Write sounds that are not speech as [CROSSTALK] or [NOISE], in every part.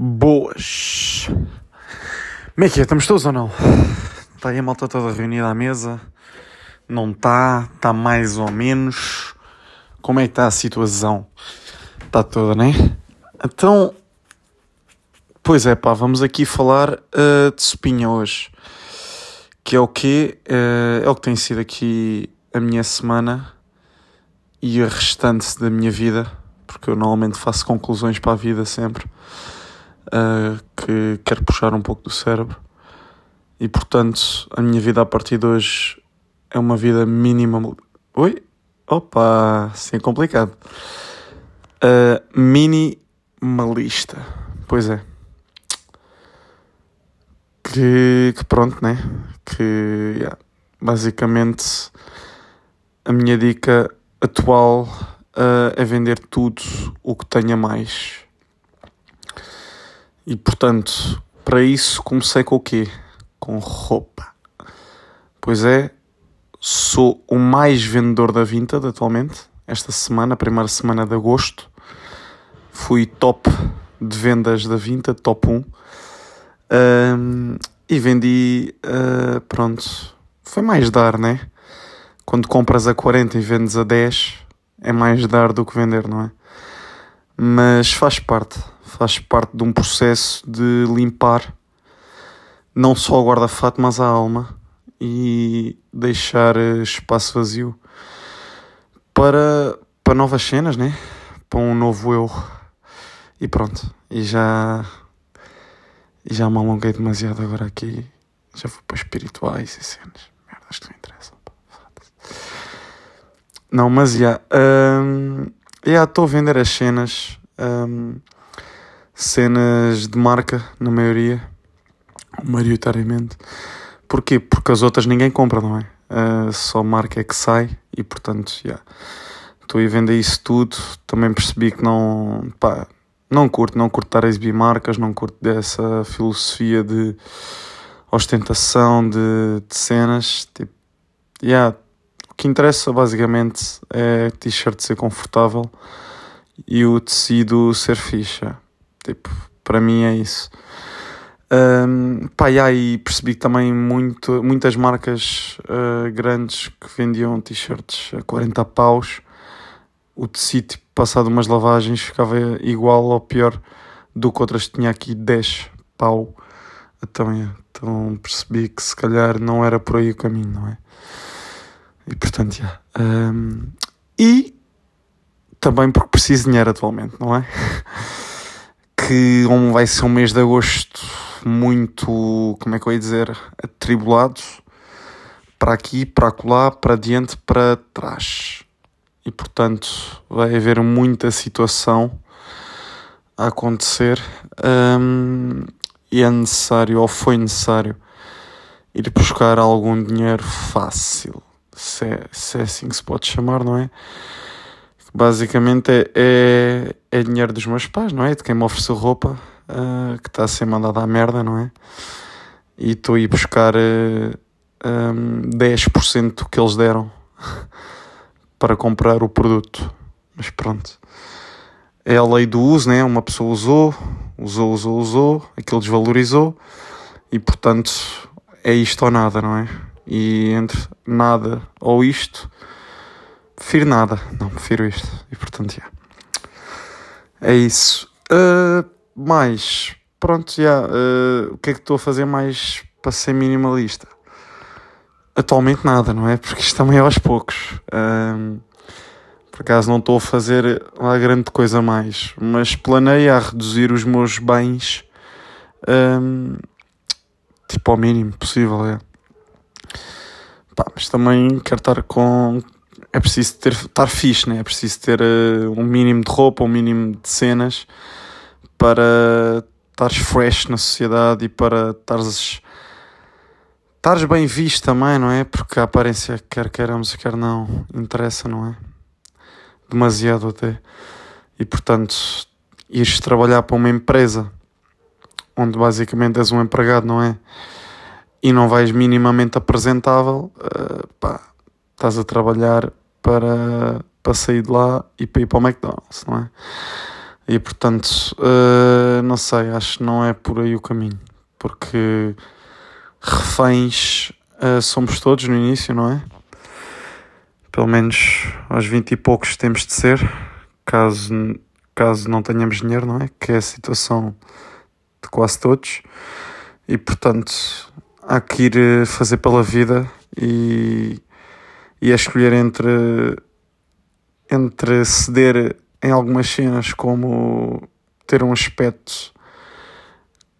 Boas! Como é que é? Estamos todos ou não? Está aí a malta toda reunida à mesa? Não está? Está mais ou menos? Como é que está a situação? Está toda, né? Então, pois é pá, vamos aqui falar uh, de sopinha hoje. Que é o quê? Uh, é o que tem sido aqui a minha semana e a restante da minha vida, porque eu normalmente faço conclusões para a vida sempre uh, que quero puxar um pouco do cérebro. E portanto, a minha vida a partir de hoje é uma vida mínima. Oi? Opa, assim é complicado. Uh, minimalista. Pois é. Que, que pronto, né? Que yeah, basicamente a minha dica atual uh, é vender tudo o que tenha mais e portanto, para isso comecei com o quê? Com roupa. Pois é, sou o mais vendedor da Vinted atualmente. Esta semana, primeira semana de agosto, fui top de vendas da Vinted, top 1. Um, e vendi, uh, pronto, foi mais dar, né? Quando compras a 40 e vendes a 10, é mais dar do que vender, não é? Mas faz parte faz parte de um processo de limpar não só o guarda-fato, mas a alma e deixar eh, espaço vazio para, para novas cenas, né? Para um novo eu. E pronto. E já. E já me alonguei demasiado agora aqui. Já fui para espirituais e cenas. Merdas que não interessam. Não, mas já. Um, já estou a vender as cenas. Um, cenas de marca, na maioria, maioritariamente. Porquê? Porque as outras ninguém compra, não é? Uh, só marca é que sai e, portanto, já. Yeah. Estou a vender isso tudo. Também percebi que não. pá, não curto, não curto estar a exibir marcas, não curto dessa filosofia de ostentação de, de cenas. Tipo, yeah, o que interessa basicamente é t-shirt ser confortável e o tecido ser ficha. Tipo, para mim é isso. Um, pá, e aí percebi também muito, muitas marcas uh, grandes que vendiam t-shirts a 40 paus. O tecido, tipo, passado umas lavagens, ficava igual ou pior do que outras tinha aqui 10 pau. Então, é, então percebi que se calhar não era por aí o caminho, não é? E portanto, já. Um, e também porque preciso de dinheiro atualmente, não é? [LAUGHS] que vai ser um mês de agosto muito, como é que eu ia dizer, atribulado para aqui, para acolá, para diante, para trás. E portanto vai haver muita situação a acontecer um, e é necessário, ou foi necessário, ir buscar algum dinheiro fácil, se é, se é assim que se pode chamar, não é? Basicamente é, é, é, dinheiro dos meus pais, não é? De quem me ofereceu roupa, uh, que está a ser mandada à merda, não é? E estou a ir buscar uh, um, 10% do que eles deram [LAUGHS] para comprar o produto. Mas pronto. É a lei do uso, né? Uma pessoa usou, usou, usou, usou, aquilo desvalorizou e portanto é isto ou nada, não é? E entre nada ou isto Prefiro nada. Não, prefiro isto. E portanto, já. É isso. Uh, mais. Pronto, já. Uh, o que é que estou a fazer mais para ser minimalista? Atualmente nada, não é? Porque isto também é aos poucos. Uh, por acaso não estou a fazer uma grande coisa mais. Mas planei a reduzir os meus bens. Um, tipo ao mínimo possível, é. Pá, mas também quero estar com é preciso ter, estar fixe, né? é preciso ter uh, um mínimo de roupa, um mínimo de cenas para estares fresh na sociedade e para estares, bem visto também, não é? Porque a aparência, quer queiramos, quer não, interessa, não é? Demasiado até. E portanto, ires trabalhar para uma empresa onde basicamente és um empregado, não é? E não vais minimamente apresentável, uh, pá, estás a trabalhar para, para sair de lá e para ir para o McDonald's, não é? E portanto, uh, não sei, acho que não é por aí o caminho. Porque reféns uh, somos todos no início, não é? Pelo menos aos 20 e poucos temos de ser, caso, caso não tenhamos dinheiro, não é? Que é a situação de quase todos. E portanto, há que ir eh, fazer pela vida e, e a escolher entre, entre ceder em algumas cenas, como ter um aspecto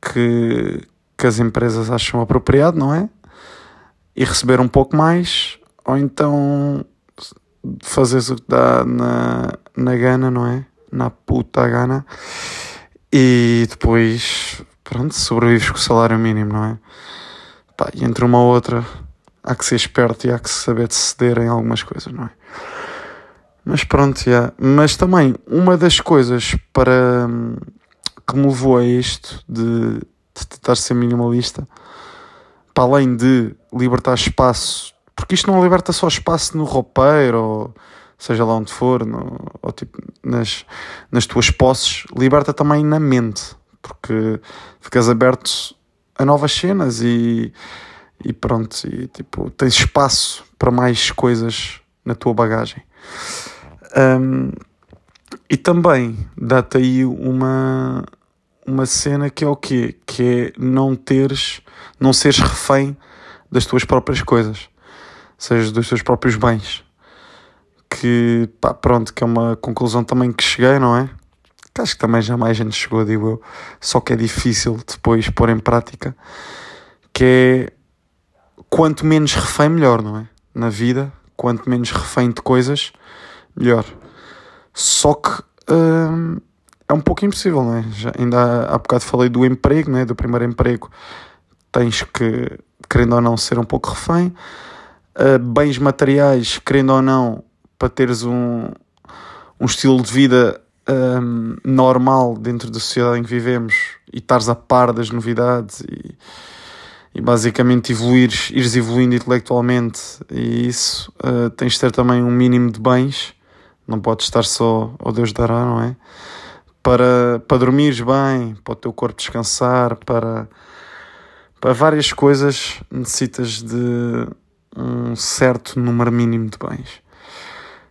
que, que as empresas acham apropriado, não é? E receber um pouco mais, ou então fazeres o que dá na, na gana, não é? Na puta gana, e depois pronto, sobrevives com o salário mínimo, não é? Pá, e entre uma ou outra há que ser esperto e há que saber ceder em algumas coisas, não é? Mas pronto, yeah. mas também uma das coisas para que me levou a isto de, de tentar ser minimalista, para além de libertar espaço, porque isto não liberta só espaço no roupeiro ou seja lá onde for, no, ou tipo nas, nas tuas posses, liberta também na mente porque ficas aberto a novas cenas e, e pronto, e tipo, tens espaço para mais coisas na tua bagagem. Um, e também dá-te aí uma, uma cena que é o quê? Que é não teres, não seres refém das tuas próprias coisas, seja dos teus próprios bens. Que, pá, pronto, que é uma conclusão também que cheguei, não é? acho que também já mais gente chegou, digo eu, só que é difícil depois pôr em prática, que é quanto menos refém, melhor, não é? Na vida, quanto menos refém de coisas, melhor. Só que hum, é um pouco impossível, não é? Já, ainda há, há bocado falei do emprego, não é? Do primeiro emprego, tens que, querendo ou não, ser um pouco refém. Uh, bens materiais, querendo ou não, para teres um, um estilo de vida um, normal dentro da sociedade em que vivemos e estares a par das novidades e, e basicamente evoluires, ires evoluindo intelectualmente e isso uh, tens de ter também um mínimo de bens, não podes estar só ao Deus dará, não é? Para, para dormires bem, para o teu corpo descansar, para, para várias coisas necessitas de um certo número mínimo de bens.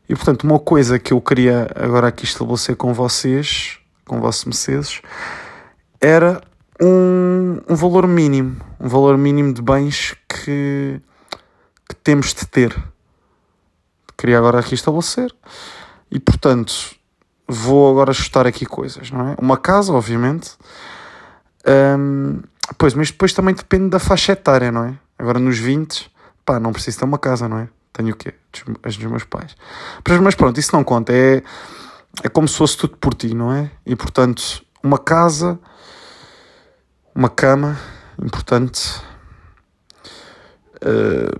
E portanto, uma coisa que eu queria agora aqui estabelecer com vocês, com vossos Mercedes, era um, um valor mínimo, um valor mínimo de bens que, que temos de ter. Queria agora aqui estabelecer. E portanto, vou agora ajustar aqui coisas, não é? Uma casa, obviamente. Um, pois, mas depois também depende da faixa etária, não é? Agora nos 20, pá, não preciso ter uma casa, não é? Tenho o quê? As dos meus pais. Mas pronto, isso não conta. É, é como se fosse tudo por ti, não é? E portanto, uma casa, uma cama, importante. Uh,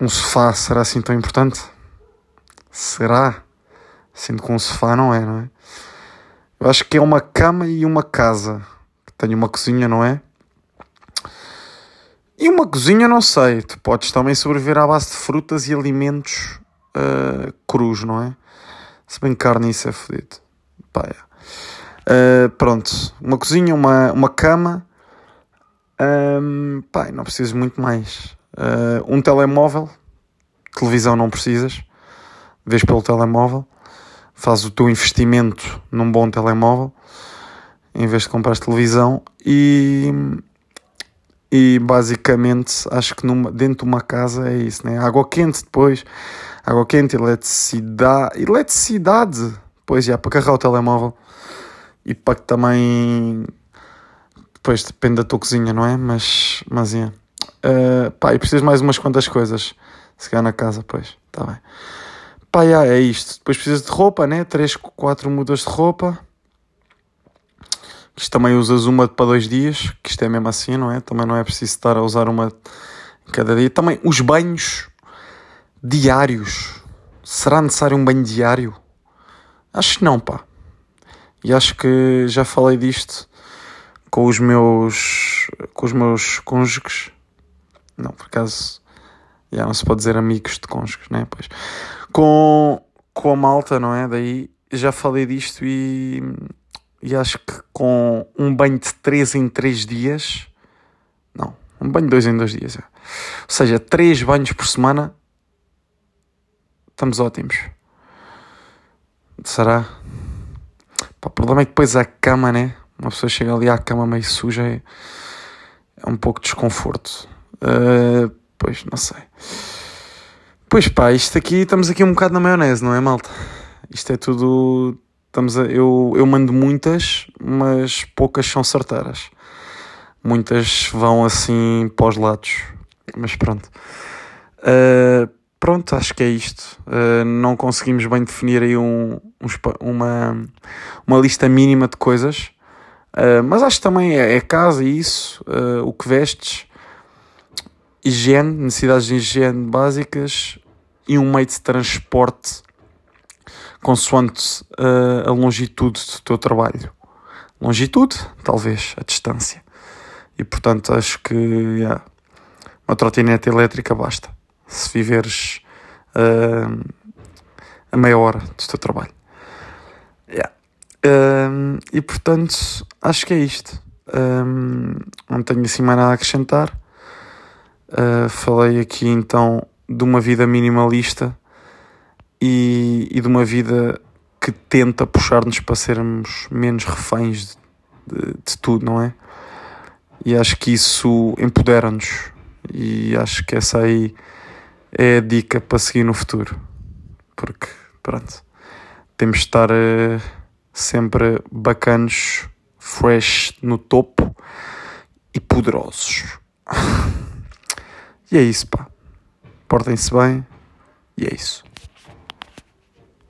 um sofá será assim tão importante? Será? Sendo que um sofá não é, não é? Eu acho que é uma cama e uma casa. Tenho uma cozinha, não é? E uma cozinha, não sei, tu podes também sobreviver à base de frutas e alimentos uh, crus, não é? Se bem carne isso é fodido. Pá, é. uh, pronto, uma cozinha, uma, uma cama, um, pá, não precisas muito mais. Uh, um telemóvel, televisão não precisas, vês pelo telemóvel, faz o teu investimento num bom telemóvel, em vez de comprar televisão. E e basicamente acho que numa, dentro de uma casa é isso, né? Água quente depois, água quente, eletricidade, eletricidade, depois já para carregar o telemóvel. E para que também depende da tua cozinha, não é? Mas, mas é. Uh, pá, e precisas mais umas quantas coisas se calhar na casa, pois, tá bem. Pá, já, é isto. Depois precisas de roupa, né? 3, 4 mudas de roupa isto também usas uma para dois dias, que isto é mesmo assim, não é? Também não é preciso estar a usar uma cada dia. Também os banhos diários. Será necessário um banho diário? Acho que não, pá. E acho que já falei disto com os meus com os meus cônjuges. Não, por acaso, já não se pode dizer amigos de cônjuges, né? Pois. Com, com a malta, não é? Daí já falei disto e e acho que com um banho de 3 em 3 dias, não, um banho de 2 em 2 dias, é. ou seja, 3 banhos por semana, estamos ótimos. Será? Pá, o problema é que depois a cama, né? Uma pessoa chega ali à cama meio suja, é, é um pouco desconforto. Uh, pois, não sei. Pois pá, isto aqui, estamos aqui um bocado na maionese, não é, malta? Isto é tudo. Estamos a, eu, eu mando muitas, mas poucas são certeiras. Muitas vão assim para os lados. Mas pronto. Uh, pronto, acho que é isto. Uh, não conseguimos bem definir aí um, um, uma, uma lista mínima de coisas. Uh, mas acho que também é, é casa e isso, o que vestes, higiene, necessidades de higiene básicas e um meio de transporte consoante uh, a longitude do teu trabalho. Longitude, talvez, a distância. E portanto acho que yeah, uma trotinete elétrica basta. Se viveres uh, a meia hora do teu trabalho. Yeah. Uh, e portanto acho que é isto. não tenho assim mais nada a acrescentar. falei aqui então de uma vida minimalista e, e de uma vida que tenta puxar-nos para sermos menos reféns de, de, de, tudo, não é? E acho que isso empodera-nos e acho que essa aí é a dica para seguir no futuro. Porque, pronto, temos de estar uh, sempre bacanos, fresh no topo e poderosos. [LAUGHS] e é isso, pá. Portem-se bem e é isso.